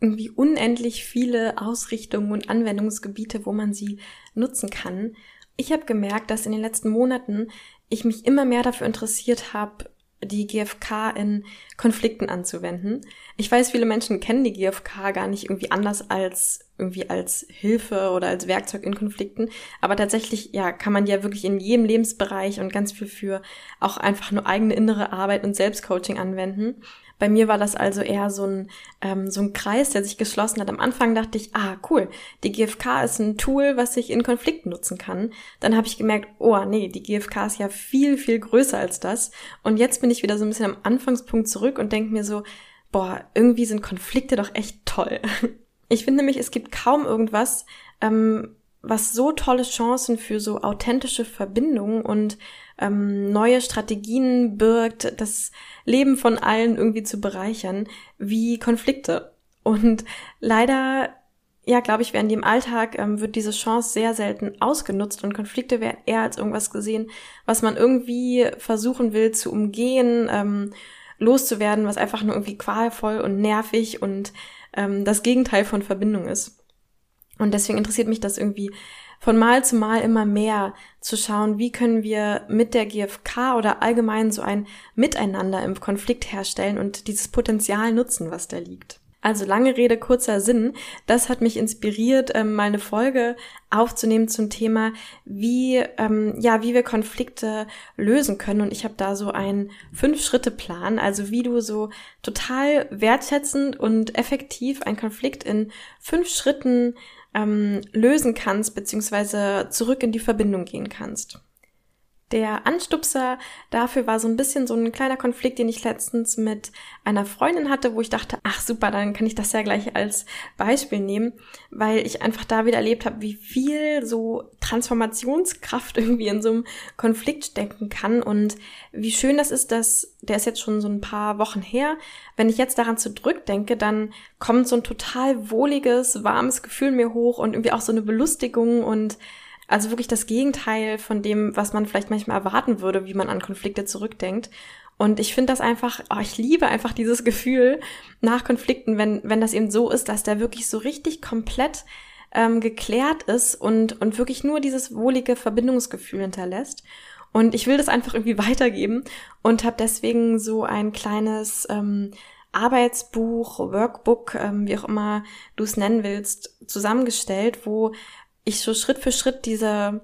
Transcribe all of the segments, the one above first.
irgendwie unendlich viele Ausrichtungen und Anwendungsgebiete, wo man sie nutzen kann. Ich habe gemerkt, dass in den letzten Monaten ich mich immer mehr dafür interessiert habe, die GfK in Konflikten anzuwenden. Ich weiß, viele Menschen kennen die GfK gar nicht irgendwie anders als irgendwie als Hilfe oder als Werkzeug in Konflikten. Aber tatsächlich, ja, kann man ja wirklich in jedem Lebensbereich und ganz viel für auch einfach nur eigene innere Arbeit und Selbstcoaching anwenden. Bei mir war das also eher so ein, ähm, so ein Kreis, der sich geschlossen hat. Am Anfang dachte ich, ah, cool, die GfK ist ein Tool, was ich in Konflikten nutzen kann. Dann habe ich gemerkt, oh nee, die GfK ist ja viel, viel größer als das. Und jetzt bin ich wieder so ein bisschen am Anfangspunkt zurück und denke mir so, boah, irgendwie sind Konflikte doch echt toll. Ich finde nämlich, es gibt kaum irgendwas, ähm, was so tolle Chancen für so authentische Verbindungen und ähm, neue Strategien birgt, das Leben von allen irgendwie zu bereichern, wie Konflikte. Und leider, ja, glaube ich, werden die im Alltag, ähm, wird diese Chance sehr selten ausgenutzt und Konflikte werden eher als irgendwas gesehen, was man irgendwie versuchen will zu umgehen, ähm, loszuwerden, was einfach nur irgendwie qualvoll und nervig und ähm, das Gegenteil von Verbindung ist. Und deswegen interessiert mich das irgendwie von Mal zu Mal immer mehr zu schauen, wie können wir mit der GfK oder allgemein so ein Miteinander im Konflikt herstellen und dieses Potenzial nutzen, was da liegt. Also lange Rede, kurzer Sinn. Das hat mich inspiriert, ähm, mal eine Folge aufzunehmen zum Thema, wie, ähm, ja, wie wir Konflikte lösen können. Und ich habe da so einen Fünf-Schritte-Plan, also wie du so total wertschätzend und effektiv einen Konflikt in fünf Schritten ähm, lösen kannst, beziehungsweise zurück in die Verbindung gehen kannst. Der Anstupser dafür war so ein bisschen so ein kleiner Konflikt, den ich letztens mit einer Freundin hatte, wo ich dachte, ach super, dann kann ich das ja gleich als Beispiel nehmen, weil ich einfach da wieder erlebt habe, wie viel so Transformationskraft irgendwie in so einem Konflikt stecken kann und wie schön das ist, dass der ist jetzt schon so ein paar Wochen her. Wenn ich jetzt daran zurückdenke, dann kommt so ein total wohliges, warmes Gefühl mir hoch und irgendwie auch so eine Belustigung und also wirklich das Gegenteil von dem, was man vielleicht manchmal erwarten würde, wie man an Konflikte zurückdenkt. Und ich finde das einfach, oh, ich liebe einfach dieses Gefühl nach Konflikten, wenn, wenn das eben so ist, dass der wirklich so richtig komplett ähm, geklärt ist und, und wirklich nur dieses wohlige Verbindungsgefühl hinterlässt. Und ich will das einfach irgendwie weitergeben und habe deswegen so ein kleines ähm, Arbeitsbuch, Workbook, ähm, wie auch immer du es nennen willst, zusammengestellt, wo ich so Schritt für Schritt diese,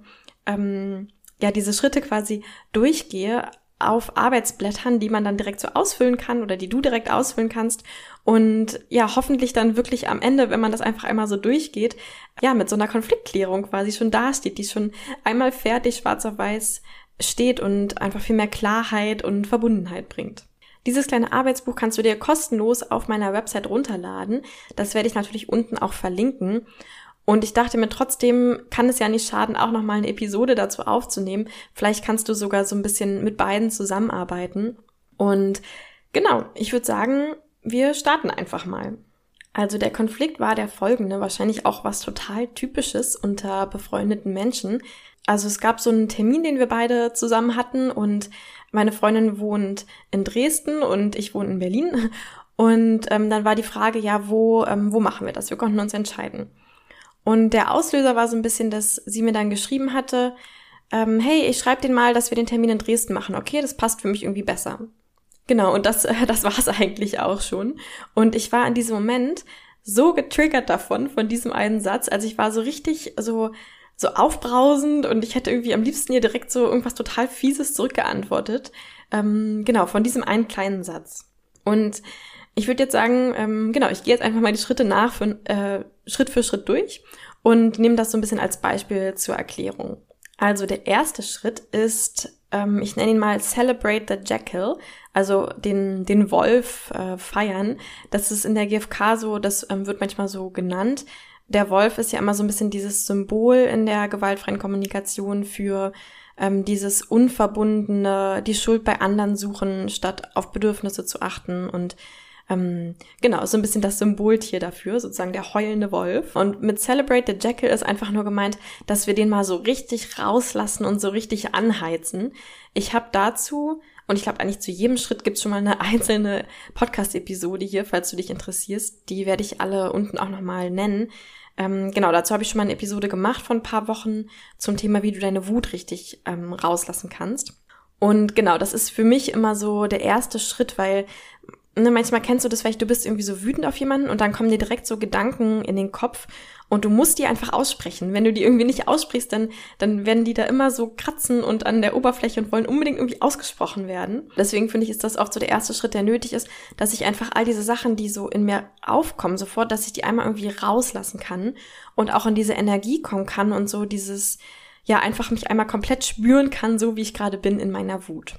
ähm, ja, diese Schritte quasi durchgehe auf Arbeitsblättern, die man dann direkt so ausfüllen kann oder die du direkt ausfüllen kannst und ja, hoffentlich dann wirklich am Ende, wenn man das einfach einmal so durchgeht, ja, mit so einer Konfliktklärung quasi schon dasteht, die schon einmal fertig schwarz auf weiß steht und einfach viel mehr Klarheit und Verbundenheit bringt. Dieses kleine Arbeitsbuch kannst du dir kostenlos auf meiner Website runterladen. Das werde ich natürlich unten auch verlinken. Und ich dachte mir trotzdem, kann es ja nicht schaden, auch nochmal eine Episode dazu aufzunehmen. Vielleicht kannst du sogar so ein bisschen mit beiden zusammenarbeiten. Und genau, ich würde sagen, wir starten einfach mal. Also der Konflikt war der folgende, wahrscheinlich auch was total typisches unter befreundeten Menschen. Also es gab so einen Termin, den wir beide zusammen hatten und meine Freundin wohnt in Dresden und ich wohne in Berlin. Und ähm, dann war die Frage, ja, wo, ähm, wo machen wir das? Wir konnten uns entscheiden. Und der Auslöser war so ein bisschen, dass sie mir dann geschrieben hatte, ähm, hey, ich schreibe den mal, dass wir den Termin in Dresden machen. Okay, das passt für mich irgendwie besser. Genau, und das, äh, das war es eigentlich auch schon. Und ich war in diesem Moment so getriggert davon, von diesem einen Satz. Also ich war so richtig so, so aufbrausend und ich hätte irgendwie am liebsten ihr direkt so irgendwas total Fieses zurückgeantwortet. Ähm, genau, von diesem einen kleinen Satz. Und ich würde jetzt sagen, ähm, genau, ich gehe jetzt einfach mal die Schritte nach, für, äh, Schritt für Schritt durch und nehme das so ein bisschen als Beispiel zur Erklärung. Also der erste Schritt ist ähm, ich nenne ihn mal Celebrate the Jackal, also den, den Wolf äh, feiern. Das ist in der GfK so, das ähm, wird manchmal so genannt. Der Wolf ist ja immer so ein bisschen dieses Symbol in der gewaltfreien Kommunikation für ähm, dieses unverbundene, die Schuld bei anderen suchen, statt auf Bedürfnisse zu achten und ähm, genau, so ein bisschen das Symboltier dafür, sozusagen der heulende Wolf. Und mit Celebrate the Jackal ist einfach nur gemeint, dass wir den mal so richtig rauslassen und so richtig anheizen. Ich habe dazu, und ich glaube eigentlich zu jedem Schritt gibt es schon mal eine einzelne Podcast-Episode hier, falls du dich interessierst. Die werde ich alle unten auch nochmal nennen. Ähm, genau, dazu habe ich schon mal eine Episode gemacht von ein paar Wochen zum Thema, wie du deine Wut richtig ähm, rauslassen kannst. Und genau, das ist für mich immer so der erste Schritt, weil ne, manchmal kennst du das vielleicht, du bist irgendwie so wütend auf jemanden und dann kommen dir direkt so Gedanken in den Kopf und du musst die einfach aussprechen. Wenn du die irgendwie nicht aussprichst, dann, dann werden die da immer so kratzen und an der Oberfläche und wollen unbedingt irgendwie ausgesprochen werden. Deswegen finde ich, ist das auch so der erste Schritt, der nötig ist, dass ich einfach all diese Sachen, die so in mir aufkommen, sofort, dass ich die einmal irgendwie rauslassen kann und auch in diese Energie kommen kann und so dieses, ja, einfach mich einmal komplett spüren kann, so wie ich gerade bin in meiner Wut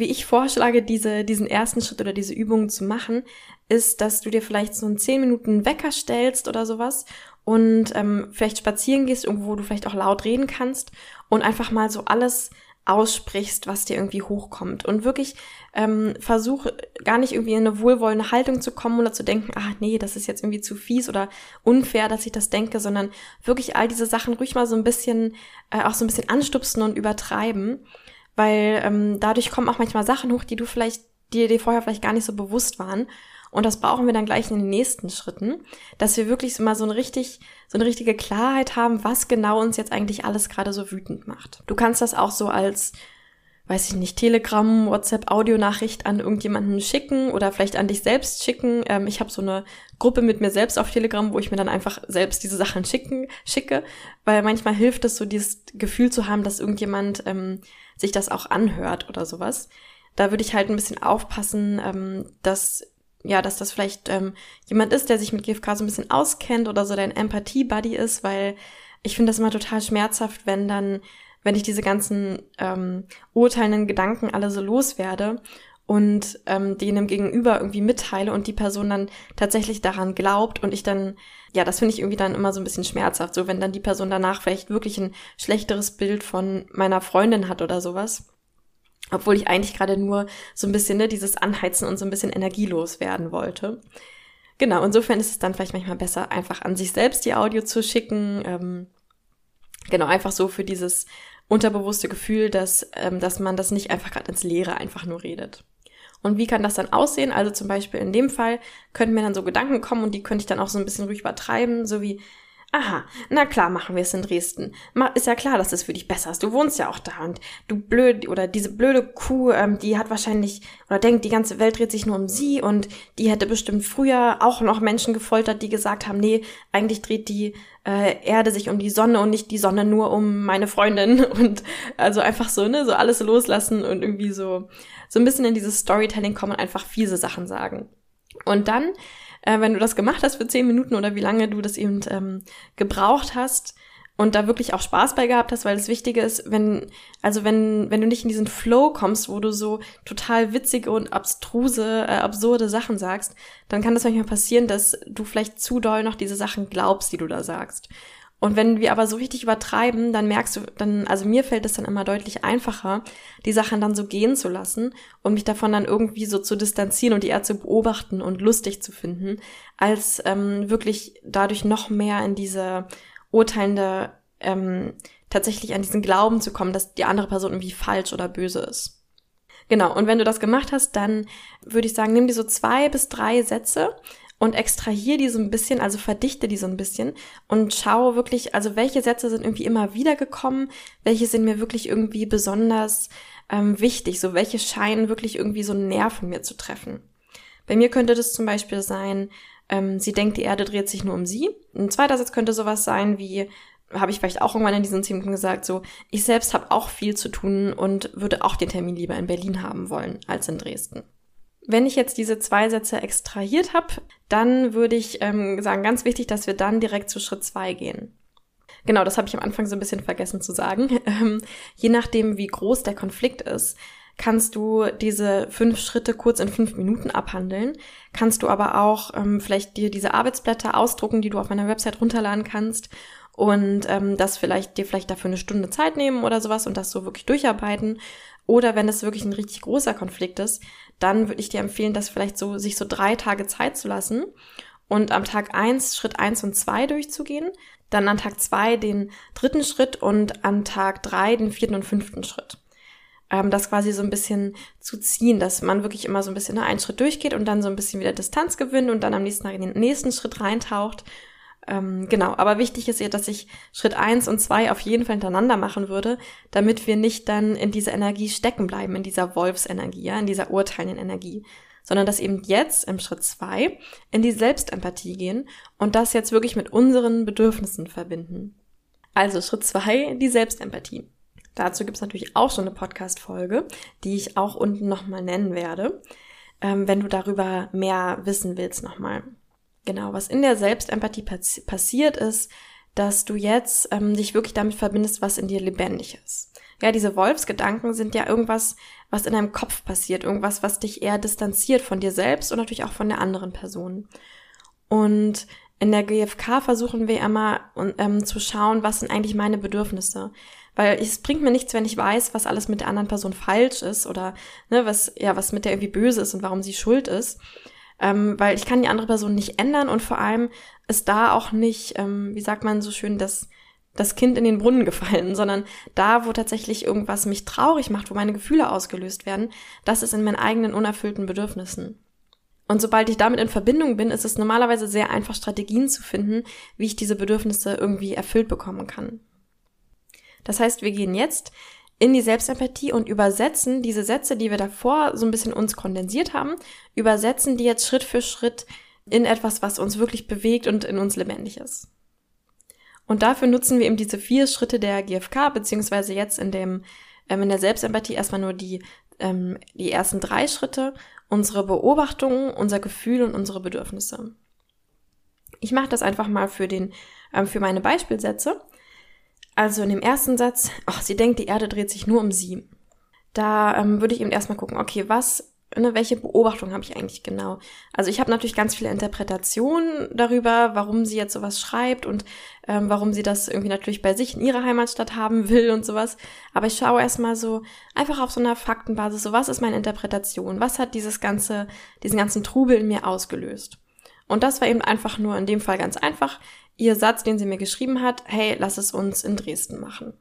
wie ich vorschlage, diese, diesen ersten Schritt oder diese Übungen zu machen, ist, dass du dir vielleicht so einen 10 Minuten Wecker stellst oder sowas und ähm, vielleicht spazieren gehst, irgendwo, wo du vielleicht auch laut reden kannst und einfach mal so alles aussprichst, was dir irgendwie hochkommt. Und wirklich ähm, versuch gar nicht irgendwie in eine wohlwollende Haltung zu kommen oder zu denken, ach nee, das ist jetzt irgendwie zu fies oder unfair, dass ich das denke, sondern wirklich all diese Sachen ruhig mal so ein bisschen, äh, auch so ein bisschen anstupsen und übertreiben weil ähm, dadurch kommen auch manchmal Sachen hoch, die du vielleicht, die dir vorher vielleicht gar nicht so bewusst waren. Und das brauchen wir dann gleich in den nächsten Schritten, dass wir wirklich mal so eine richtig, so eine richtige Klarheit haben, was genau uns jetzt eigentlich alles gerade so wütend macht. Du kannst das auch so als, weiß ich nicht, Telegram, WhatsApp, Audionachricht an irgendjemanden schicken oder vielleicht an dich selbst schicken. Ähm, ich habe so eine Gruppe mit mir selbst auf Telegram, wo ich mir dann einfach selbst diese Sachen schicken, schicke, weil manchmal hilft es so, dieses Gefühl zu haben, dass irgendjemand ähm, sich das auch anhört oder sowas. Da würde ich halt ein bisschen aufpassen, ähm, dass ja, dass das vielleicht ähm, jemand ist, der sich mit GFK so ein bisschen auskennt oder so dein Empathie-Buddy ist, weil ich finde das immer total schmerzhaft, wenn dann, wenn ich diese ganzen ähm, urteilenden Gedanken alle so loswerde und ähm, denen Gegenüber irgendwie mitteile und die Person dann tatsächlich daran glaubt und ich dann, ja, das finde ich irgendwie dann immer so ein bisschen schmerzhaft, so wenn dann die Person danach vielleicht wirklich ein schlechteres Bild von meiner Freundin hat oder sowas. Obwohl ich eigentlich gerade nur so ein bisschen ne, dieses Anheizen und so ein bisschen energielos werden wollte. Genau, insofern ist es dann vielleicht manchmal besser, einfach an sich selbst die Audio zu schicken. Ähm, genau, einfach so für dieses unterbewusste Gefühl, dass, ähm, dass man das nicht einfach gerade ins Leere einfach nur redet. Und wie kann das dann aussehen? Also zum Beispiel in dem Fall könnten mir dann so Gedanken kommen und die könnte ich dann auch so ein bisschen ruhig übertreiben, so wie, aha, na klar machen wir es in Dresden. Ist ja klar, dass es für dich besser ist. Du wohnst ja auch da und du blöd, oder diese blöde Kuh, ähm, die hat wahrscheinlich, oder denkt, die ganze Welt dreht sich nur um sie und die hätte bestimmt früher auch noch Menschen gefoltert, die gesagt haben, nee, eigentlich dreht die äh, Erde sich um die Sonne und nicht die Sonne nur um meine Freundin und also einfach so, ne, so alles loslassen und irgendwie so so ein bisschen in dieses Storytelling kommen und einfach fiese Sachen sagen. Und dann, äh, wenn du das gemacht hast für zehn Minuten oder wie lange du das eben ähm, gebraucht hast, und da wirklich auch Spaß bei gehabt hast, weil das Wichtige ist, wenn, also wenn, wenn du nicht in diesen Flow kommst, wo du so total witzige und abstruse, äh, absurde Sachen sagst, dann kann das manchmal passieren, dass du vielleicht zu doll noch diese Sachen glaubst, die du da sagst. Und wenn wir aber so richtig übertreiben, dann merkst du, dann, also mir fällt es dann immer deutlich einfacher, die Sachen dann so gehen zu lassen und mich davon dann irgendwie so zu distanzieren und die eher zu beobachten und lustig zu finden, als ähm, wirklich dadurch noch mehr in diese urteilende, ähm, tatsächlich an diesen Glauben zu kommen, dass die andere Person irgendwie falsch oder böse ist. Genau, und wenn du das gemacht hast, dann würde ich sagen, nimm dir so zwei bis drei Sätze und extrahier die so ein bisschen, also verdichte die so ein bisschen und schau wirklich, also welche Sätze sind irgendwie immer wieder gekommen, welche sind mir wirklich irgendwie besonders ähm, wichtig, so welche scheinen wirklich irgendwie so einen Nerv von mir zu treffen. Bei mir könnte das zum Beispiel sein, ähm, sie denkt, die Erde dreht sich nur um sie. Ein zweiter Satz könnte sowas sein wie, habe ich vielleicht auch irgendwann in diesen zehn Minuten gesagt, so, ich selbst habe auch viel zu tun und würde auch den Termin lieber in Berlin haben wollen als in Dresden. Wenn ich jetzt diese zwei Sätze extrahiert habe, dann würde ich ähm, sagen, ganz wichtig, dass wir dann direkt zu Schritt zwei gehen. genau, das habe ich am Anfang so ein bisschen vergessen zu sagen. Ähm, je nachdem, wie groß der Konflikt ist, kannst du diese fünf Schritte kurz in fünf Minuten abhandeln. Kannst du aber auch ähm, vielleicht dir diese Arbeitsblätter ausdrucken, die du auf meiner Website runterladen kannst und ähm, das vielleicht dir vielleicht dafür eine Stunde Zeit nehmen oder sowas und das so wirklich durcharbeiten. Oder wenn es wirklich ein richtig großer Konflikt ist, dann würde ich dir empfehlen, das vielleicht so sich so drei Tage Zeit zu lassen und am Tag eins Schritt eins und zwei durchzugehen, dann an Tag zwei den dritten Schritt und an Tag drei den vierten und fünften Schritt ähm, das quasi so ein bisschen zu ziehen, dass man wirklich immer so ein bisschen ne, einen Schritt durchgeht und dann so ein bisschen wieder Distanz gewinnt und dann am nächsten Tag in den nächsten Schritt reintaucht. Ähm, genau, aber wichtig ist ja, dass ich Schritt eins und zwei auf jeden Fall hintereinander machen würde, damit wir nicht dann in dieser Energie stecken bleiben, in dieser Wolfsenergie, ja, in dieser urteilenden Energie, sondern dass eben jetzt im Schritt zwei in die Selbstempathie gehen und das jetzt wirklich mit unseren Bedürfnissen verbinden. Also Schritt zwei, die Selbstempathie. Dazu gibt es natürlich auch schon eine Podcast-Folge, die ich auch unten nochmal nennen werde, ähm, wenn du darüber mehr wissen willst nochmal. Genau, was in der Selbstempathie pass passiert ist, dass du jetzt ähm, dich wirklich damit verbindest, was in dir lebendig ist. Ja, diese Wolfsgedanken sind ja irgendwas, was in deinem Kopf passiert, irgendwas, was dich eher distanziert von dir selbst und natürlich auch von der anderen Person. Und in der GfK versuchen wir immer ähm, zu schauen, was sind eigentlich meine Bedürfnisse. Weil es bringt mir nichts, wenn ich weiß, was alles mit der anderen Person falsch ist oder ne, was, ja, was mit der irgendwie böse ist und warum sie schuld ist. Ähm, weil ich kann die andere Person nicht ändern und vor allem ist da auch nicht, ähm, wie sagt man so schön, das, das Kind in den Brunnen gefallen, sondern da, wo tatsächlich irgendwas mich traurig macht, wo meine Gefühle ausgelöst werden, das ist in meinen eigenen unerfüllten Bedürfnissen. Und sobald ich damit in Verbindung bin, ist es normalerweise sehr einfach, Strategien zu finden, wie ich diese Bedürfnisse irgendwie erfüllt bekommen kann. Das heißt, wir gehen jetzt in die Selbstempathie und übersetzen diese Sätze, die wir davor so ein bisschen uns kondensiert haben, übersetzen die jetzt Schritt für Schritt in etwas, was uns wirklich bewegt und in uns lebendig ist. Und dafür nutzen wir eben diese vier Schritte der GFK, beziehungsweise jetzt in dem, ähm, in der Selbstempathie erstmal nur die, ähm, die ersten drei Schritte, unsere Beobachtungen, unser Gefühl und unsere Bedürfnisse. Ich mache das einfach mal für den, ähm, für meine Beispielsätze. Also in dem ersten Satz, ach, sie denkt, die Erde dreht sich nur um sie. Da ähm, würde ich eben erstmal gucken, okay, was, ne, welche Beobachtung habe ich eigentlich genau? Also ich habe natürlich ganz viele Interpretationen darüber, warum sie jetzt sowas schreibt und ähm, warum sie das irgendwie natürlich bei sich in ihrer Heimatstadt haben will und sowas. Aber ich schaue erstmal so einfach auf so einer Faktenbasis, so was ist meine Interpretation? Was hat dieses ganze, diesen ganzen Trubel in mir ausgelöst? Und das war eben einfach nur in dem Fall ganz einfach ihr Satz, den sie mir geschrieben hat, hey, lass es uns in Dresden machen.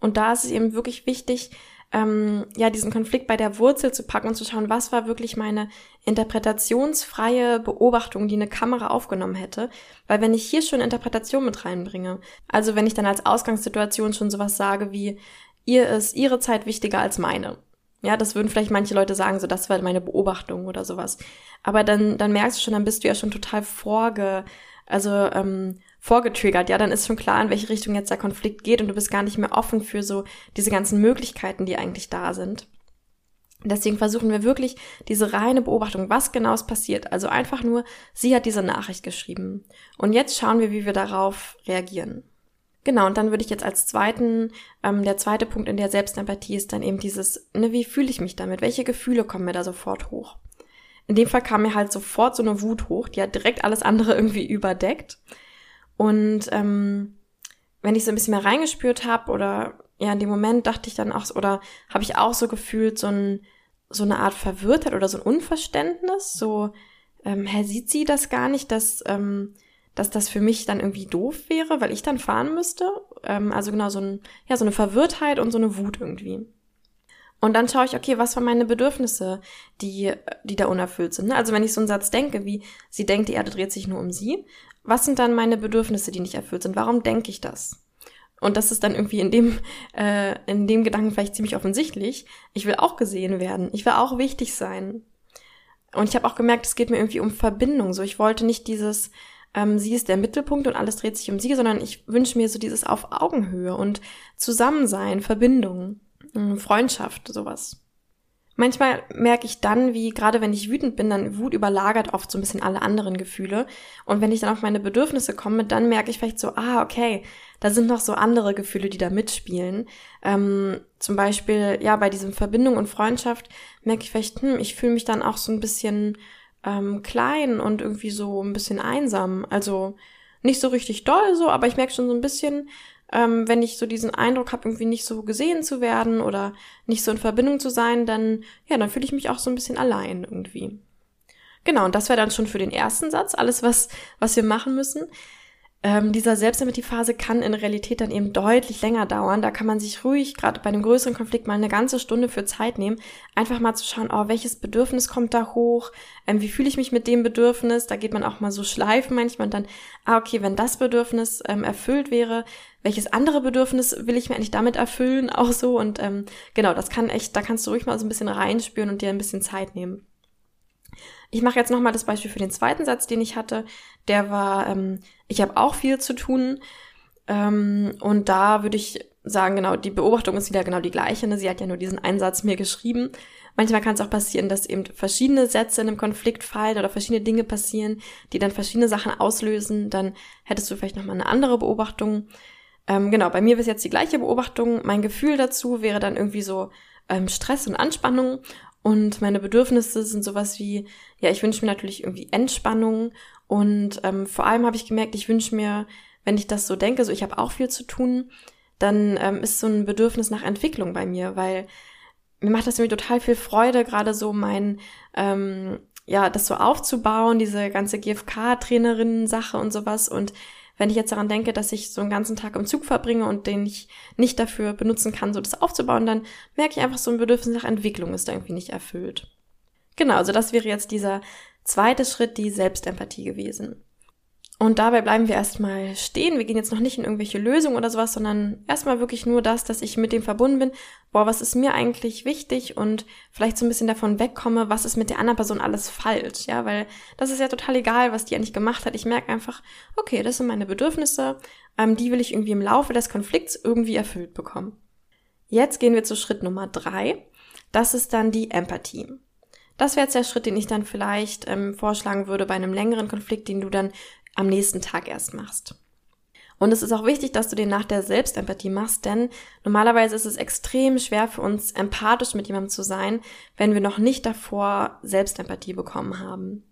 Und da ist es eben wirklich wichtig, ähm, ja, diesen Konflikt bei der Wurzel zu packen und zu schauen, was war wirklich meine interpretationsfreie Beobachtung, die eine Kamera aufgenommen hätte. Weil wenn ich hier schon Interpretation mit reinbringe, also wenn ich dann als Ausgangssituation schon sowas sage wie, ihr ist ihre Zeit wichtiger als meine. Ja, das würden vielleicht manche Leute sagen, so das war meine Beobachtung oder sowas. Aber dann, dann merkst du schon, dann bist du ja schon total vorge, also ähm, vorgetriggert, ja, dann ist schon klar, in welche Richtung jetzt der Konflikt geht und du bist gar nicht mehr offen für so diese ganzen Möglichkeiten, die eigentlich da sind. Deswegen versuchen wir wirklich diese reine Beobachtung, was genau ist passiert. Also einfach nur, sie hat diese Nachricht geschrieben. Und jetzt schauen wir, wie wir darauf reagieren. Genau, und dann würde ich jetzt als zweiten, ähm, der zweite Punkt in der Selbstempathie ist dann eben dieses, ne, wie fühle ich mich damit? Welche Gefühle kommen mir da sofort hoch? In dem Fall kam mir halt sofort so eine Wut hoch, die hat direkt alles andere irgendwie überdeckt. Und ähm, wenn ich so ein bisschen mehr reingespürt habe oder ja, in dem Moment dachte ich dann auch, oder habe ich auch so gefühlt, so, ein, so eine Art Verwirrtheit oder so ein Unverständnis, so, ähm, hä, sieht sie das gar nicht, dass, ähm, dass das für mich dann irgendwie doof wäre, weil ich dann fahren müsste? Ähm, also genau, so, ein, ja, so eine Verwirrtheit und so eine Wut irgendwie. Und dann schaue ich, okay, was waren meine Bedürfnisse, die, die da unerfüllt sind. Ne? Also wenn ich so einen Satz denke, wie sie denkt, die Erde dreht sich nur um sie, was sind dann meine Bedürfnisse, die nicht erfüllt sind? Warum denke ich das? Und das ist dann irgendwie in dem, äh, in dem Gedanken vielleicht ziemlich offensichtlich. Ich will auch gesehen werden. Ich will auch wichtig sein. Und ich habe auch gemerkt, es geht mir irgendwie um Verbindung. So, ich wollte nicht dieses, ähm, sie ist der Mittelpunkt und alles dreht sich um sie, sondern ich wünsche mir so dieses auf Augenhöhe und Zusammensein, Verbindung, Freundschaft, sowas. Manchmal merke ich dann, wie gerade wenn ich wütend bin, dann Wut überlagert oft so ein bisschen alle anderen Gefühle. Und wenn ich dann auf meine Bedürfnisse komme, dann merke ich vielleicht so, ah, okay, da sind noch so andere Gefühle, die da mitspielen. Ähm, zum Beispiel, ja, bei diesem Verbindung und Freundschaft merke ich vielleicht, hm, ich fühle mich dann auch so ein bisschen ähm, klein und irgendwie so ein bisschen einsam. Also nicht so richtig doll so, aber ich merke schon so ein bisschen, ähm, wenn ich so diesen Eindruck habe, irgendwie nicht so gesehen zu werden oder nicht so in Verbindung zu sein, dann, ja, dann fühle ich mich auch so ein bisschen allein irgendwie. Genau, und das wäre dann schon für den ersten Satz alles, was, was wir machen müssen. Ähm, dieser Selbstempathiephase kann in Realität dann eben deutlich länger dauern. Da kann man sich ruhig, gerade bei einem größeren Konflikt, mal eine ganze Stunde für Zeit nehmen, einfach mal zu schauen, oh, welches Bedürfnis kommt da hoch, ähm, wie fühle ich mich mit dem Bedürfnis. Da geht man auch mal so schleifen manchmal und dann, ah, okay, wenn das Bedürfnis ähm, erfüllt wäre, welches andere Bedürfnis will ich mir eigentlich damit erfüllen, auch so. Und ähm, genau, das kann echt, da kannst du ruhig mal so ein bisschen reinspüren und dir ein bisschen Zeit nehmen. Ich mache jetzt nochmal das Beispiel für den zweiten Satz, den ich hatte. Der war, ähm, ich habe auch viel zu tun. Ähm, und da würde ich sagen, genau, die Beobachtung ist wieder genau die gleiche. Ne? Sie hat ja nur diesen Einsatz mir geschrieben. Manchmal kann es auch passieren, dass eben verschiedene Sätze in einem Konflikt fallen oder verschiedene Dinge passieren, die dann verschiedene Sachen auslösen. Dann hättest du vielleicht nochmal eine andere Beobachtung. Ähm, genau, bei mir ist jetzt die gleiche Beobachtung. Mein Gefühl dazu wäre dann irgendwie so ähm, Stress und Anspannung. Und meine Bedürfnisse sind sowas wie, ja, ich wünsche mir natürlich irgendwie Entspannung und ähm, vor allem habe ich gemerkt, ich wünsche mir, wenn ich das so denke, so ich habe auch viel zu tun, dann ähm, ist so ein Bedürfnis nach Entwicklung bei mir, weil mir macht das irgendwie total viel Freude, gerade so mein, ähm, ja, das so aufzubauen, diese ganze GFK-Trainerinnen-Sache und sowas und wenn ich jetzt daran denke, dass ich so einen ganzen Tag im Zug verbringe und den ich nicht dafür benutzen kann, so das aufzubauen, dann merke ich einfach, so ein Bedürfnis nach Entwicklung ist irgendwie nicht erfüllt. Genau, also das wäre jetzt dieser zweite Schritt, die Selbstempathie gewesen. Und dabei bleiben wir erstmal stehen. Wir gehen jetzt noch nicht in irgendwelche Lösungen oder sowas, sondern erstmal wirklich nur das, dass ich mit dem verbunden bin. Boah, was ist mir eigentlich wichtig und vielleicht so ein bisschen davon wegkomme, was ist mit der anderen Person alles falsch, ja, weil das ist ja total egal, was die eigentlich gemacht hat. Ich merke einfach, okay, das sind meine Bedürfnisse, ähm, die will ich irgendwie im Laufe des Konflikts irgendwie erfüllt bekommen. Jetzt gehen wir zu Schritt Nummer drei. Das ist dann die Empathie. Das wäre jetzt der Schritt, den ich dann vielleicht ähm, vorschlagen würde bei einem längeren Konflikt, den du dann am nächsten Tag erst machst. Und es ist auch wichtig, dass du den nach der Selbstempathie machst, denn normalerweise ist es extrem schwer für uns, empathisch mit jemandem zu sein, wenn wir noch nicht davor Selbstempathie bekommen haben.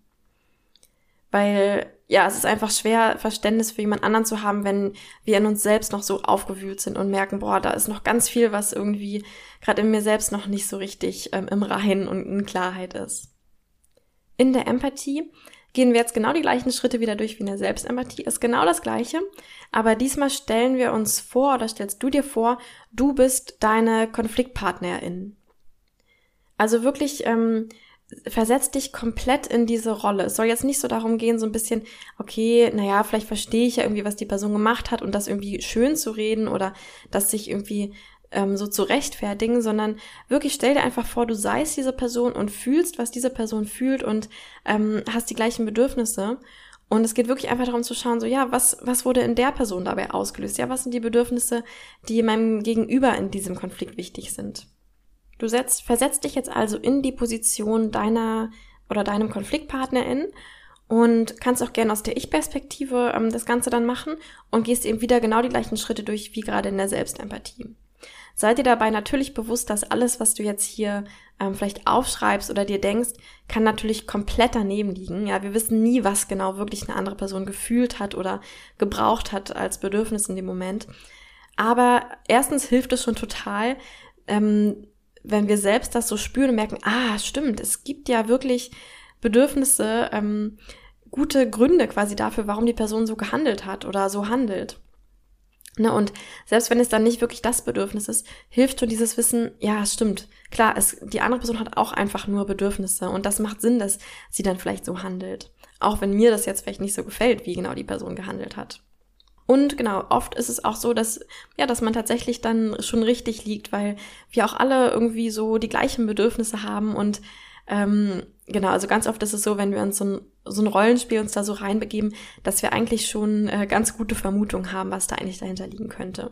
Weil, ja, es ist einfach schwer, Verständnis für jemand anderen zu haben, wenn wir in uns selbst noch so aufgewühlt sind und merken, boah, da ist noch ganz viel, was irgendwie gerade in mir selbst noch nicht so richtig ähm, im Reinen und in Klarheit ist. In der Empathie gehen wir jetzt genau die gleichen Schritte wieder durch wie in der Selbstempathie. Ist genau das Gleiche. Aber diesmal stellen wir uns vor oder stellst du dir vor, du bist deine Konfliktpartnerin. Also wirklich, ähm, versetz dich komplett in diese Rolle. Es soll jetzt nicht so darum gehen, so ein bisschen, okay, naja, vielleicht verstehe ich ja irgendwie, was die Person gemacht hat und das irgendwie schön zu reden oder dass sich irgendwie ähm, so zu rechtfertigen, sondern wirklich stell dir einfach vor, du seist diese Person und fühlst, was diese Person fühlt und ähm, hast die gleichen Bedürfnisse. Und es geht wirklich einfach darum zu schauen, so ja, was, was wurde in der Person dabei ausgelöst? Ja, was sind die Bedürfnisse, die meinem Gegenüber in diesem Konflikt wichtig sind? Du setzt, versetzt dich jetzt also in die Position deiner oder deinem Konfliktpartnerin und kannst auch gerne aus der Ich-Perspektive ähm, das Ganze dann machen und gehst eben wieder genau die gleichen Schritte durch wie gerade in der Selbstempathie. Sei dir dabei natürlich bewusst, dass alles, was du jetzt hier ähm, vielleicht aufschreibst oder dir denkst, kann natürlich komplett daneben liegen. Ja, wir wissen nie, was genau wirklich eine andere Person gefühlt hat oder gebraucht hat als Bedürfnis in dem Moment. Aber erstens hilft es schon total, ähm, wenn wir selbst das so spüren und merken, ah, stimmt, es gibt ja wirklich Bedürfnisse, ähm, gute Gründe quasi dafür, warum die Person so gehandelt hat oder so handelt. Ne, und selbst wenn es dann nicht wirklich das Bedürfnis ist, hilft schon dieses Wissen, ja, es stimmt. Klar, es, die andere Person hat auch einfach nur Bedürfnisse und das macht Sinn, dass sie dann vielleicht so handelt. Auch wenn mir das jetzt vielleicht nicht so gefällt, wie genau die Person gehandelt hat. Und genau, oft ist es auch so, dass, ja, dass man tatsächlich dann schon richtig liegt, weil wir auch alle irgendwie so die gleichen Bedürfnisse haben und ähm, genau, also ganz oft ist es so, wenn wir uns so ein, so ein Rollenspiel uns da so reinbegeben, dass wir eigentlich schon äh, ganz gute Vermutungen haben, was da eigentlich dahinter liegen könnte.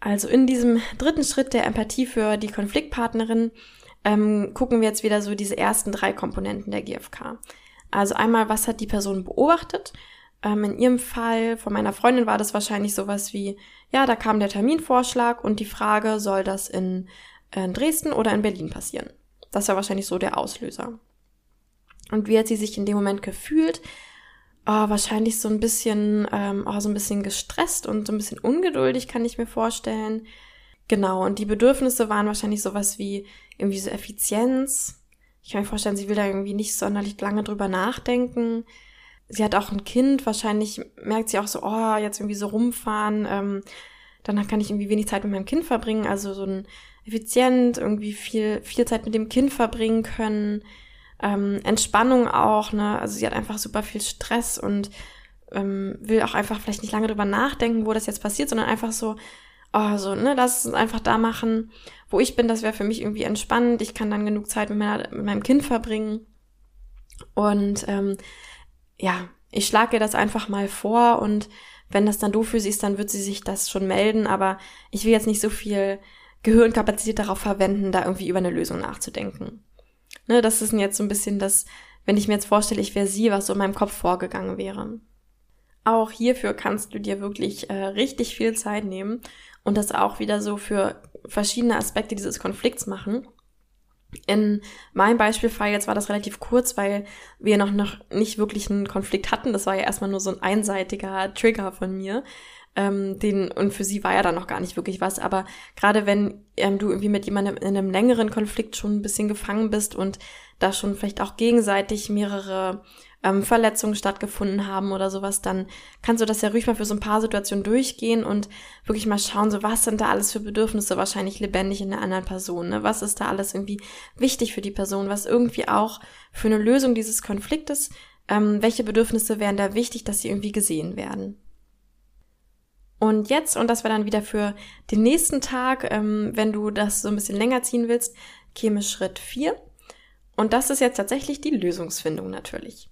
Also in diesem dritten Schritt der Empathie für die Konfliktpartnerin ähm, gucken wir jetzt wieder so diese ersten drei Komponenten der GfK. Also einmal, was hat die Person beobachtet? Ähm, in ihrem Fall, von meiner Freundin war das wahrscheinlich sowas wie, ja, da kam der Terminvorschlag und die Frage, soll das in, in Dresden oder in Berlin passieren? Das war wahrscheinlich so der Auslöser. Und wie hat sie sich in dem Moment gefühlt? Oh, wahrscheinlich so ein bisschen, ähm, oh, so ein bisschen gestresst und so ein bisschen ungeduldig, kann ich mir vorstellen. Genau, und die Bedürfnisse waren wahrscheinlich sowas wie irgendwie so Effizienz. Ich kann mir vorstellen, sie will da irgendwie nicht sonderlich lange drüber nachdenken. Sie hat auch ein Kind, wahrscheinlich merkt sie auch so, oh, jetzt irgendwie so rumfahren, ähm, dann kann ich irgendwie wenig Zeit mit meinem Kind verbringen, also so ein effizient, irgendwie viel, viel Zeit mit dem Kind verbringen können ähm, Entspannung auch, ne? Also sie hat einfach super viel Stress und ähm, will auch einfach vielleicht nicht lange drüber nachdenken, wo das jetzt passiert, sondern einfach so, oh, so, ne, lass es einfach da machen, wo ich bin, das wäre für mich irgendwie entspannend. Ich kann dann genug Zeit mit, meiner, mit meinem Kind verbringen. Und ähm, ja, ich schlage ihr das einfach mal vor und wenn das dann doof für sie ist, dann wird sie sich das schon melden, aber ich will jetzt nicht so viel Gehirnkapazität darauf verwenden, da irgendwie über eine Lösung nachzudenken. Ne, das ist jetzt so ein bisschen das, wenn ich mir jetzt vorstelle, ich wäre sie, was so in meinem Kopf vorgegangen wäre. Auch hierfür kannst du dir wirklich äh, richtig viel Zeit nehmen und das auch wieder so für verschiedene Aspekte dieses Konflikts machen. In meinem Beispielfall jetzt war das relativ kurz, weil wir noch, noch nicht wirklich einen Konflikt hatten. Das war ja erstmal nur so ein einseitiger Trigger von mir ähm, den, und für sie war ja dann noch gar nicht wirklich was, aber gerade wenn ähm, du irgendwie mit jemandem in einem längeren Konflikt schon ein bisschen gefangen bist und da schon vielleicht auch gegenseitig mehrere ähm, Verletzungen stattgefunden haben oder sowas, dann kannst du das ja ruhig mal für so ein paar Situationen durchgehen und wirklich mal schauen, so was sind da alles für Bedürfnisse wahrscheinlich lebendig in der anderen Person, ne? Was ist da alles irgendwie wichtig für die Person, was irgendwie auch für eine Lösung dieses Konfliktes, ähm, welche Bedürfnisse wären da wichtig, dass sie irgendwie gesehen werden. Und jetzt, und das war dann wieder für den nächsten Tag, ähm, wenn du das so ein bisschen länger ziehen willst, käme Schritt 4. Und das ist jetzt tatsächlich die Lösungsfindung natürlich.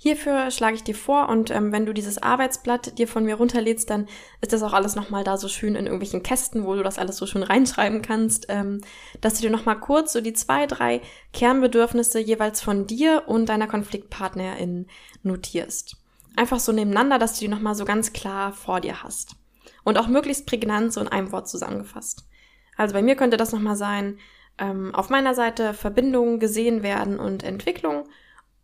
Hierfür schlage ich dir vor und ähm, wenn du dieses Arbeitsblatt dir von mir runterlädst, dann ist das auch alles nochmal da so schön in irgendwelchen Kästen, wo du das alles so schön reinschreiben kannst, ähm, dass du dir nochmal kurz so die zwei, drei Kernbedürfnisse jeweils von dir und deiner Konfliktpartnerin notierst einfach so nebeneinander, dass du die nochmal so ganz klar vor dir hast. Und auch möglichst prägnant so in einem Wort zusammengefasst. Also bei mir könnte das nochmal sein, ähm, auf meiner Seite Verbindung, gesehen werden und Entwicklung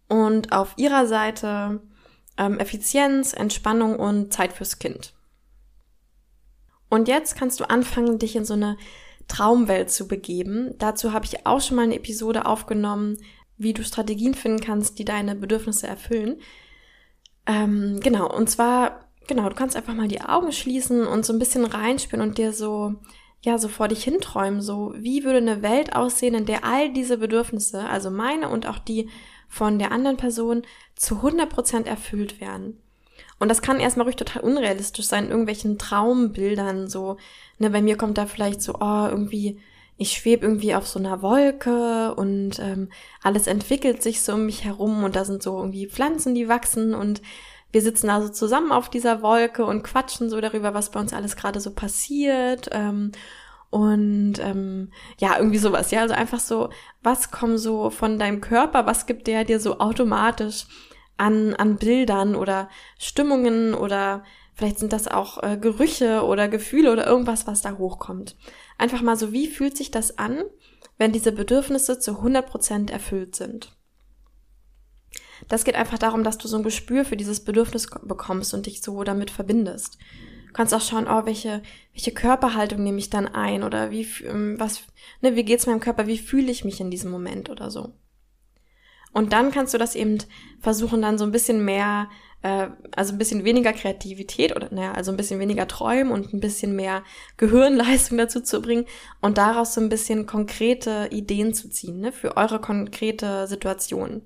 und auf ihrer Seite ähm, Effizienz, Entspannung und Zeit fürs Kind. Und jetzt kannst du anfangen, dich in so eine Traumwelt zu begeben. Dazu habe ich auch schon mal eine Episode aufgenommen, wie du Strategien finden kannst, die deine Bedürfnisse erfüllen. Ähm, genau, und zwar, genau, du kannst einfach mal die Augen schließen und so ein bisschen reinspüren und dir so, ja, so vor dich hinträumen, so, wie würde eine Welt aussehen, in der all diese Bedürfnisse, also meine und auch die von der anderen Person, zu 100% erfüllt werden. Und das kann erstmal ruhig total unrealistisch sein, in irgendwelchen Traumbildern, so, ne, bei mir kommt da vielleicht so, oh, irgendwie, ich schwebe irgendwie auf so einer Wolke und ähm, alles entwickelt sich so um mich herum und da sind so irgendwie Pflanzen, die wachsen und wir sitzen also zusammen auf dieser Wolke und quatschen so darüber, was bei uns alles gerade so passiert. Ähm, und ähm, ja, irgendwie sowas, ja. Also einfach so, was kommt so von deinem Körper, was gibt der dir so automatisch an, an Bildern oder Stimmungen oder vielleicht sind das auch äh, Gerüche oder Gefühle oder irgendwas, was da hochkommt. Einfach mal so, wie fühlt sich das an, wenn diese Bedürfnisse zu 100% erfüllt sind? Das geht einfach darum, dass du so ein Gespür für dieses Bedürfnis bekommst und dich so damit verbindest. Du kannst auch schauen, oh, welche, welche Körperhaltung nehme ich dann ein oder wie, ähm, was, ne, wie geht's meinem Körper, wie fühle ich mich in diesem Moment oder so. Und dann kannst du das eben versuchen, dann so ein bisschen mehr äh, also ein bisschen weniger Kreativität oder naja, also ein bisschen weniger Träumen und ein bisschen mehr Gehirnleistung dazu zu bringen und daraus so ein bisschen konkrete Ideen zu ziehen, ne, für eure konkrete Situation.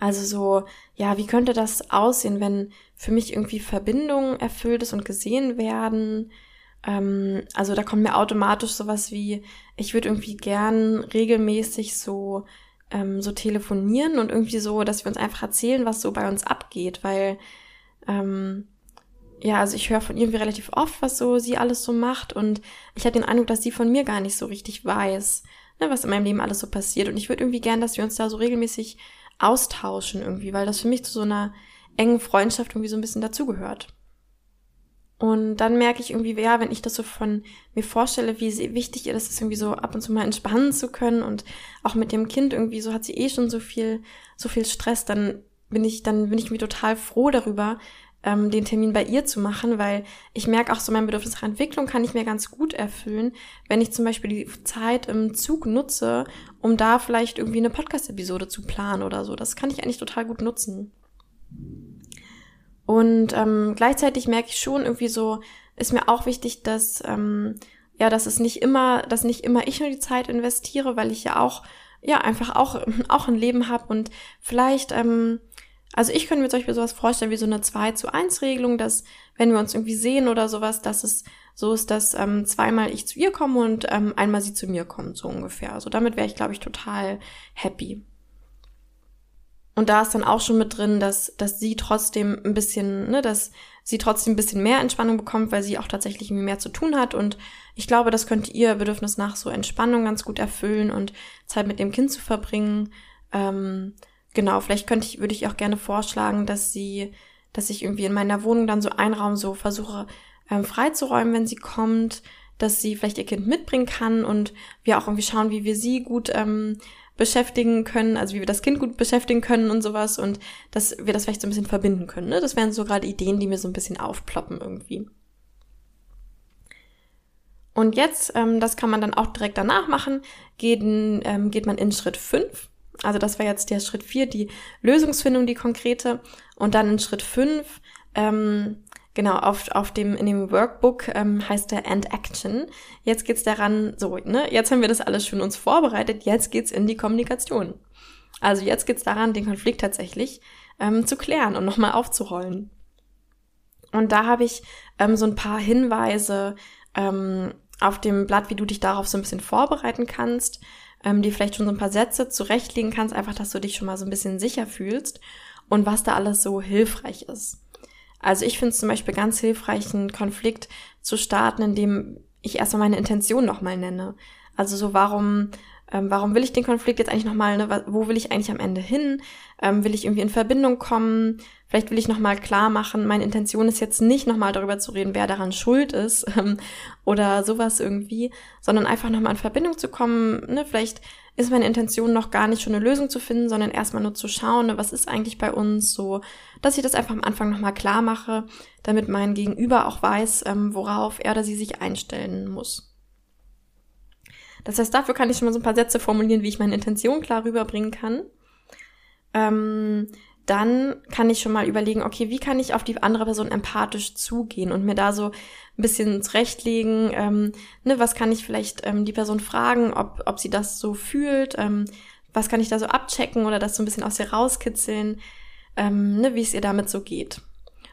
Also so, ja, wie könnte das aussehen, wenn für mich irgendwie Verbindungen erfüllt ist und gesehen werden? Ähm, also da kommt mir automatisch sowas wie, ich würde irgendwie gern regelmäßig so ähm, so telefonieren und irgendwie so, dass wir uns einfach erzählen, was so bei uns abgeht, weil ähm, ja, also ich höre von irgendwie relativ oft, was so sie alles so macht und ich habe den Eindruck, dass sie von mir gar nicht so richtig weiß, ne, was in meinem Leben alles so passiert und ich würde irgendwie gern, dass wir uns da so regelmäßig austauschen irgendwie, weil das für mich zu so einer engen Freundschaft irgendwie so ein bisschen dazugehört. Und dann merke ich irgendwie, ja, wenn ich das so von mir vorstelle, wie wichtig ihr das ist, irgendwie so ab und zu mal entspannen zu können und auch mit dem Kind irgendwie, so hat sie eh schon so viel, so viel Stress, dann bin ich, dann bin ich mir total froh darüber, ähm, den Termin bei ihr zu machen, weil ich merke auch so, mein Bedürfnis nach Entwicklung kann ich mir ganz gut erfüllen, wenn ich zum Beispiel die Zeit im Zug nutze, um da vielleicht irgendwie eine Podcast-Episode zu planen oder so. Das kann ich eigentlich total gut nutzen. Und ähm, gleichzeitig merke ich schon irgendwie so, ist mir auch wichtig, dass ähm, ja, dass es nicht immer, dass nicht immer ich nur die Zeit investiere, weil ich ja auch ja einfach auch auch ein Leben habe und vielleicht ähm, also ich könnte mir zum Beispiel sowas vorstellen wie so eine 2 zu 1 Regelung, dass wenn wir uns irgendwie sehen oder sowas, dass es so ist, dass ähm, zweimal ich zu ihr komme und ähm, einmal sie zu mir kommt, so ungefähr. Also damit wäre ich, glaube ich, total happy. Und da ist dann auch schon mit drin, dass, dass sie trotzdem ein bisschen, ne, dass sie trotzdem ein bisschen mehr Entspannung bekommt, weil sie auch tatsächlich mehr zu tun hat. Und ich glaube, das könnte ihr Bedürfnis nach so Entspannung ganz gut erfüllen und Zeit mit dem Kind zu verbringen. Ähm, genau, vielleicht könnte ich, würde ich auch gerne vorschlagen, dass sie, dass ich irgendwie in meiner Wohnung dann so einen Raum so versuche ähm, freizuräumen, wenn sie kommt, dass sie vielleicht ihr Kind mitbringen kann und wir auch irgendwie schauen, wie wir sie gut ähm, beschäftigen können, also wie wir das Kind gut beschäftigen können und sowas und dass wir das vielleicht so ein bisschen verbinden können. Ne? Das wären so gerade Ideen, die mir so ein bisschen aufploppen irgendwie. Und jetzt, ähm, das kann man dann auch direkt danach machen, geht, ähm, geht man in Schritt 5 also das war jetzt der Schritt vier, die Lösungsfindung, die konkrete. Und dann in Schritt fünf, ähm, genau, auf, auf dem, in dem Workbook ähm, heißt der End Action. Jetzt geht's daran, so, ne, jetzt haben wir das alles schon uns vorbereitet, jetzt geht's in die Kommunikation. Also jetzt geht's daran, den Konflikt tatsächlich ähm, zu klären und nochmal aufzurollen. Und da habe ich ähm, so ein paar Hinweise ähm, auf dem Blatt, wie du dich darauf so ein bisschen vorbereiten kannst ähm, dir vielleicht schon so ein paar Sätze zurechtlegen kannst, einfach, dass du dich schon mal so ein bisschen sicher fühlst und was da alles so hilfreich ist. Also ich finde es zum Beispiel ganz hilfreich, einen Konflikt zu starten, indem ich erstmal meine Intention nochmal nenne. Also so, warum ähm, warum will ich den Konflikt jetzt eigentlich nochmal, ne, wo will ich eigentlich am Ende hin? Ähm, will ich irgendwie in Verbindung kommen? Vielleicht will ich nochmal klar machen, meine Intention ist jetzt nicht nochmal darüber zu reden, wer daran schuld ist ähm, oder sowas irgendwie, sondern einfach nochmal in Verbindung zu kommen. Ne? Vielleicht ist meine Intention noch gar nicht schon eine Lösung zu finden, sondern erstmal nur zu schauen, ne, was ist eigentlich bei uns so, dass ich das einfach am Anfang nochmal klar mache, damit mein Gegenüber auch weiß, ähm, worauf er oder sie sich einstellen muss. Das heißt, dafür kann ich schon mal so ein paar Sätze formulieren, wie ich meine Intention klar rüberbringen kann. Ähm, dann kann ich schon mal überlegen, okay, wie kann ich auf die andere Person empathisch zugehen und mir da so ein bisschen zurechtlegen, ähm, ne, was kann ich vielleicht ähm, die Person fragen, ob, ob sie das so fühlt, ähm, was kann ich da so abchecken oder das so ein bisschen aus ihr rauskitzeln, ähm, ne, wie es ihr damit so geht.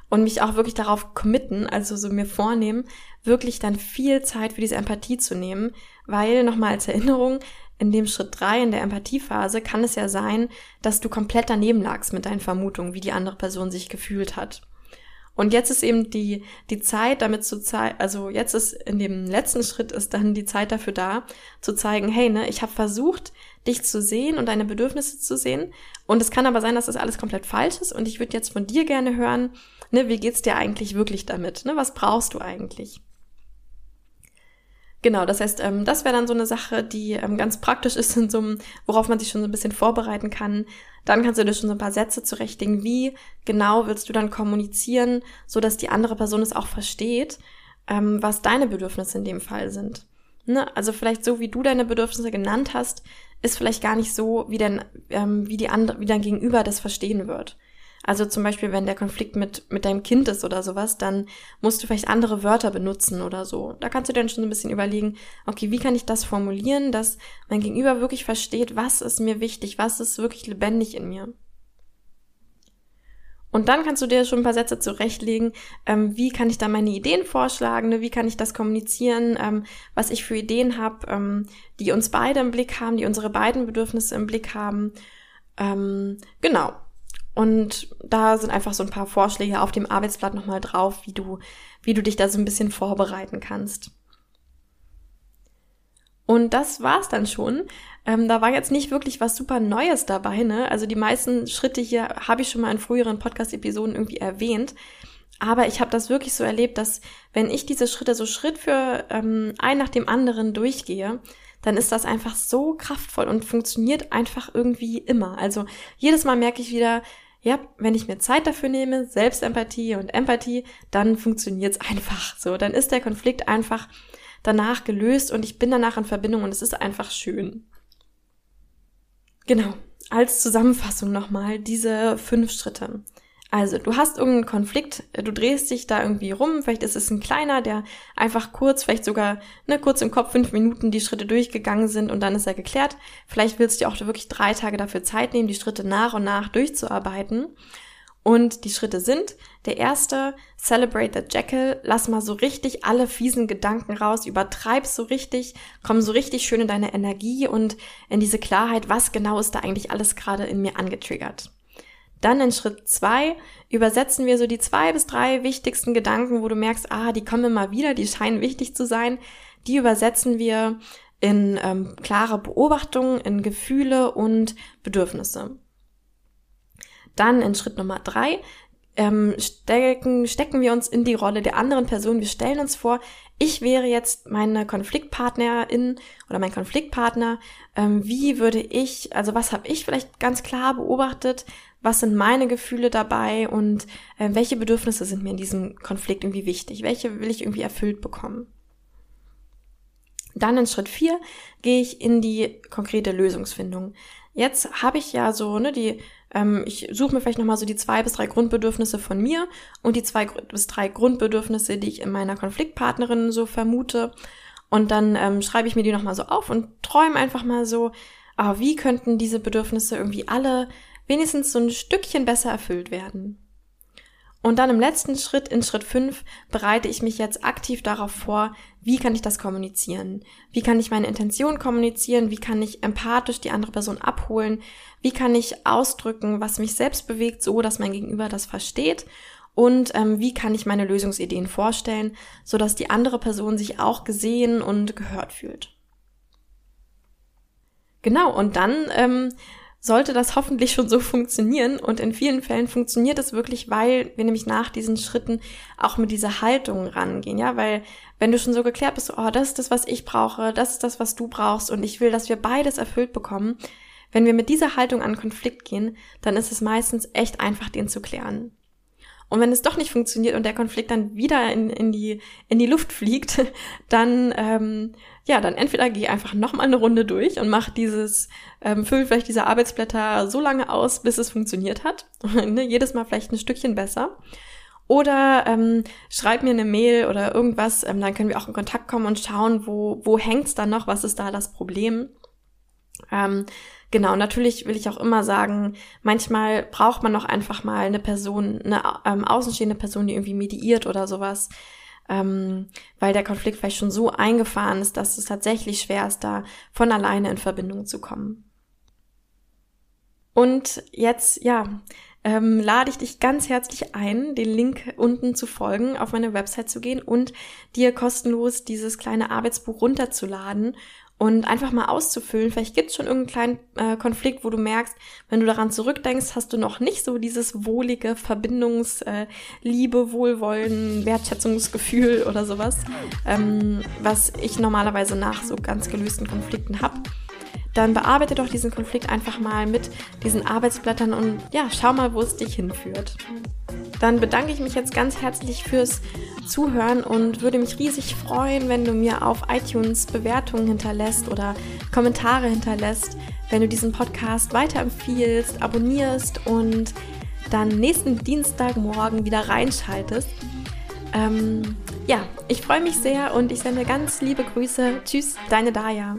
Und mich auch wirklich darauf committen, also so mir vornehmen, wirklich dann viel Zeit für diese Empathie zu nehmen, weil, nochmal als Erinnerung, in dem Schritt drei in der Empathiephase kann es ja sein, dass du komplett daneben lagst mit deinen Vermutungen, wie die andere Person sich gefühlt hat. Und jetzt ist eben die, die Zeit, damit zu zeigen, also jetzt ist in dem letzten Schritt ist dann die Zeit dafür da, zu zeigen, hey, ne, ich habe versucht, dich zu sehen und deine Bedürfnisse zu sehen. Und es kann aber sein, dass das alles komplett falsch ist. Und ich würde jetzt von dir gerne hören, ne, wie geht's dir eigentlich wirklich damit? Ne, was brauchst du eigentlich? Genau, das heißt, ähm, das wäre dann so eine Sache, die ähm, ganz praktisch ist, in so einem, worauf man sich schon so ein bisschen vorbereiten kann. Dann kannst du dir schon so ein paar Sätze zurechtlegen, wie genau willst du dann kommunizieren, so dass die andere Person es auch versteht, ähm, was deine Bedürfnisse in dem Fall sind. Ne? Also vielleicht so, wie du deine Bedürfnisse genannt hast, ist vielleicht gar nicht so, wie, denn, ähm, wie, die andere, wie dein Gegenüber das verstehen wird. Also zum Beispiel, wenn der Konflikt mit, mit deinem Kind ist oder sowas, dann musst du vielleicht andere Wörter benutzen oder so. Da kannst du dann schon ein bisschen überlegen, okay, wie kann ich das formulieren, dass mein Gegenüber wirklich versteht, was ist mir wichtig, was ist wirklich lebendig in mir. Und dann kannst du dir schon ein paar Sätze zurechtlegen, ähm, wie kann ich da meine Ideen vorschlagen, ne? wie kann ich das kommunizieren, ähm, was ich für Ideen habe, ähm, die uns beide im Blick haben, die unsere beiden Bedürfnisse im Blick haben. Ähm, genau. Und da sind einfach so ein paar Vorschläge auf dem Arbeitsblatt nochmal drauf, wie du, wie du dich da so ein bisschen vorbereiten kannst. Und das war's dann schon. Ähm, da war jetzt nicht wirklich was super Neues dabei, ne? Also die meisten Schritte hier habe ich schon mal in früheren Podcast-Episoden irgendwie erwähnt. Aber ich habe das wirklich so erlebt, dass wenn ich diese Schritte so Schritt für ähm, ein nach dem anderen durchgehe, dann ist das einfach so kraftvoll und funktioniert einfach irgendwie immer. Also jedes Mal merke ich wieder, ja, wenn ich mir Zeit dafür nehme, Selbstempathie und Empathie, dann funktioniert's einfach so. Dann ist der Konflikt einfach danach gelöst und ich bin danach in Verbindung und es ist einfach schön. Genau, als Zusammenfassung nochmal diese fünf Schritte. Also, du hast irgendeinen Konflikt, du drehst dich da irgendwie rum, vielleicht ist es ein kleiner, der einfach kurz, vielleicht sogar ne, kurz im Kopf fünf Minuten die Schritte durchgegangen sind und dann ist er geklärt. Vielleicht willst du auch wirklich drei Tage dafür Zeit nehmen, die Schritte nach und nach durchzuarbeiten. Und die Schritte sind, der erste, celebrate the jackal, lass mal so richtig alle fiesen Gedanken raus, übertreib's so richtig, komm so richtig schön in deine Energie und in diese Klarheit, was genau ist da eigentlich alles gerade in mir angetriggert. Dann in Schritt zwei übersetzen wir so die zwei bis drei wichtigsten Gedanken, wo du merkst, ah, die kommen immer wieder, die scheinen wichtig zu sein. Die übersetzen wir in ähm, klare Beobachtungen, in Gefühle und Bedürfnisse. Dann in Schritt Nummer drei ähm, stecken, stecken wir uns in die Rolle der anderen Person. Wir stellen uns vor, ich wäre jetzt meine Konfliktpartnerin oder mein Konfliktpartner. Ähm, wie würde ich, also was habe ich vielleicht ganz klar beobachtet? was sind meine Gefühle dabei und äh, welche Bedürfnisse sind mir in diesem Konflikt irgendwie wichtig, welche will ich irgendwie erfüllt bekommen. Dann in Schritt vier gehe ich in die konkrete Lösungsfindung. Jetzt habe ich ja so, ne, die, ich suche mir vielleicht nochmal so die zwei bis drei Grundbedürfnisse von mir und die zwei bis drei Grundbedürfnisse, die ich in meiner Konfliktpartnerin so vermute. Und dann ähm, schreibe ich mir die nochmal so auf und träume einfach mal so, ah, wie könnten diese Bedürfnisse irgendwie alle wenigstens so ein Stückchen besser erfüllt werden. Und dann im letzten Schritt, in Schritt 5, bereite ich mich jetzt aktiv darauf vor, wie kann ich das kommunizieren? Wie kann ich meine Intention kommunizieren? Wie kann ich empathisch die andere Person abholen? Wie kann ich ausdrücken, was mich selbst bewegt, so dass mein Gegenüber das versteht? Und ähm, wie kann ich meine Lösungsideen vorstellen, so dass die andere Person sich auch gesehen und gehört fühlt? Genau, und dann ähm, sollte das hoffentlich schon so funktionieren. Und in vielen Fällen funktioniert es wirklich, weil wir nämlich nach diesen Schritten auch mit dieser Haltung rangehen. Ja, weil wenn du schon so geklärt bist, oh, das ist das, was ich brauche, das ist das, was du brauchst und ich will, dass wir beides erfüllt bekommen. Wenn wir mit dieser Haltung an Konflikt gehen, dann ist es meistens echt einfach, den zu klären. Und wenn es doch nicht funktioniert und der Konflikt dann wieder in, in, die, in die Luft fliegt, dann, ähm, ja, dann entweder geh einfach nochmal eine Runde durch und mach dieses, ähm, füll vielleicht diese Arbeitsblätter so lange aus, bis es funktioniert hat. ne, jedes Mal vielleicht ein Stückchen besser. Oder ähm, schreib mir eine Mail oder irgendwas, ähm, dann können wir auch in Kontakt kommen und schauen, wo, wo hängt's dann noch, was ist da das Problem. Ähm, Genau, natürlich will ich auch immer sagen, manchmal braucht man noch einfach mal eine Person, eine ähm, außenstehende Person, die irgendwie mediiert oder sowas, ähm, weil der Konflikt vielleicht schon so eingefahren ist, dass es tatsächlich schwer ist, da von alleine in Verbindung zu kommen. Und jetzt, ja, ähm, lade ich dich ganz herzlich ein, den Link unten zu folgen, auf meine Website zu gehen und dir kostenlos dieses kleine Arbeitsbuch runterzuladen und einfach mal auszufüllen. Vielleicht gibt es schon irgendeinen kleinen äh, Konflikt, wo du merkst, wenn du daran zurückdenkst, hast du noch nicht so dieses wohlige Verbindungs-, äh, Wohlwollen, Wertschätzungsgefühl oder sowas, ähm, was ich normalerweise nach so ganz gelösten Konflikten habe dann bearbeite doch diesen Konflikt einfach mal mit diesen Arbeitsblättern und ja, schau mal, wo es dich hinführt. Dann bedanke ich mich jetzt ganz herzlich fürs Zuhören und würde mich riesig freuen, wenn du mir auf iTunes Bewertungen hinterlässt oder Kommentare hinterlässt, wenn du diesen Podcast weiterempfiehlst, abonnierst und dann nächsten Dienstagmorgen wieder reinschaltest. Ähm, ja, ich freue mich sehr und ich sende ganz liebe Grüße. Tschüss, deine Daya.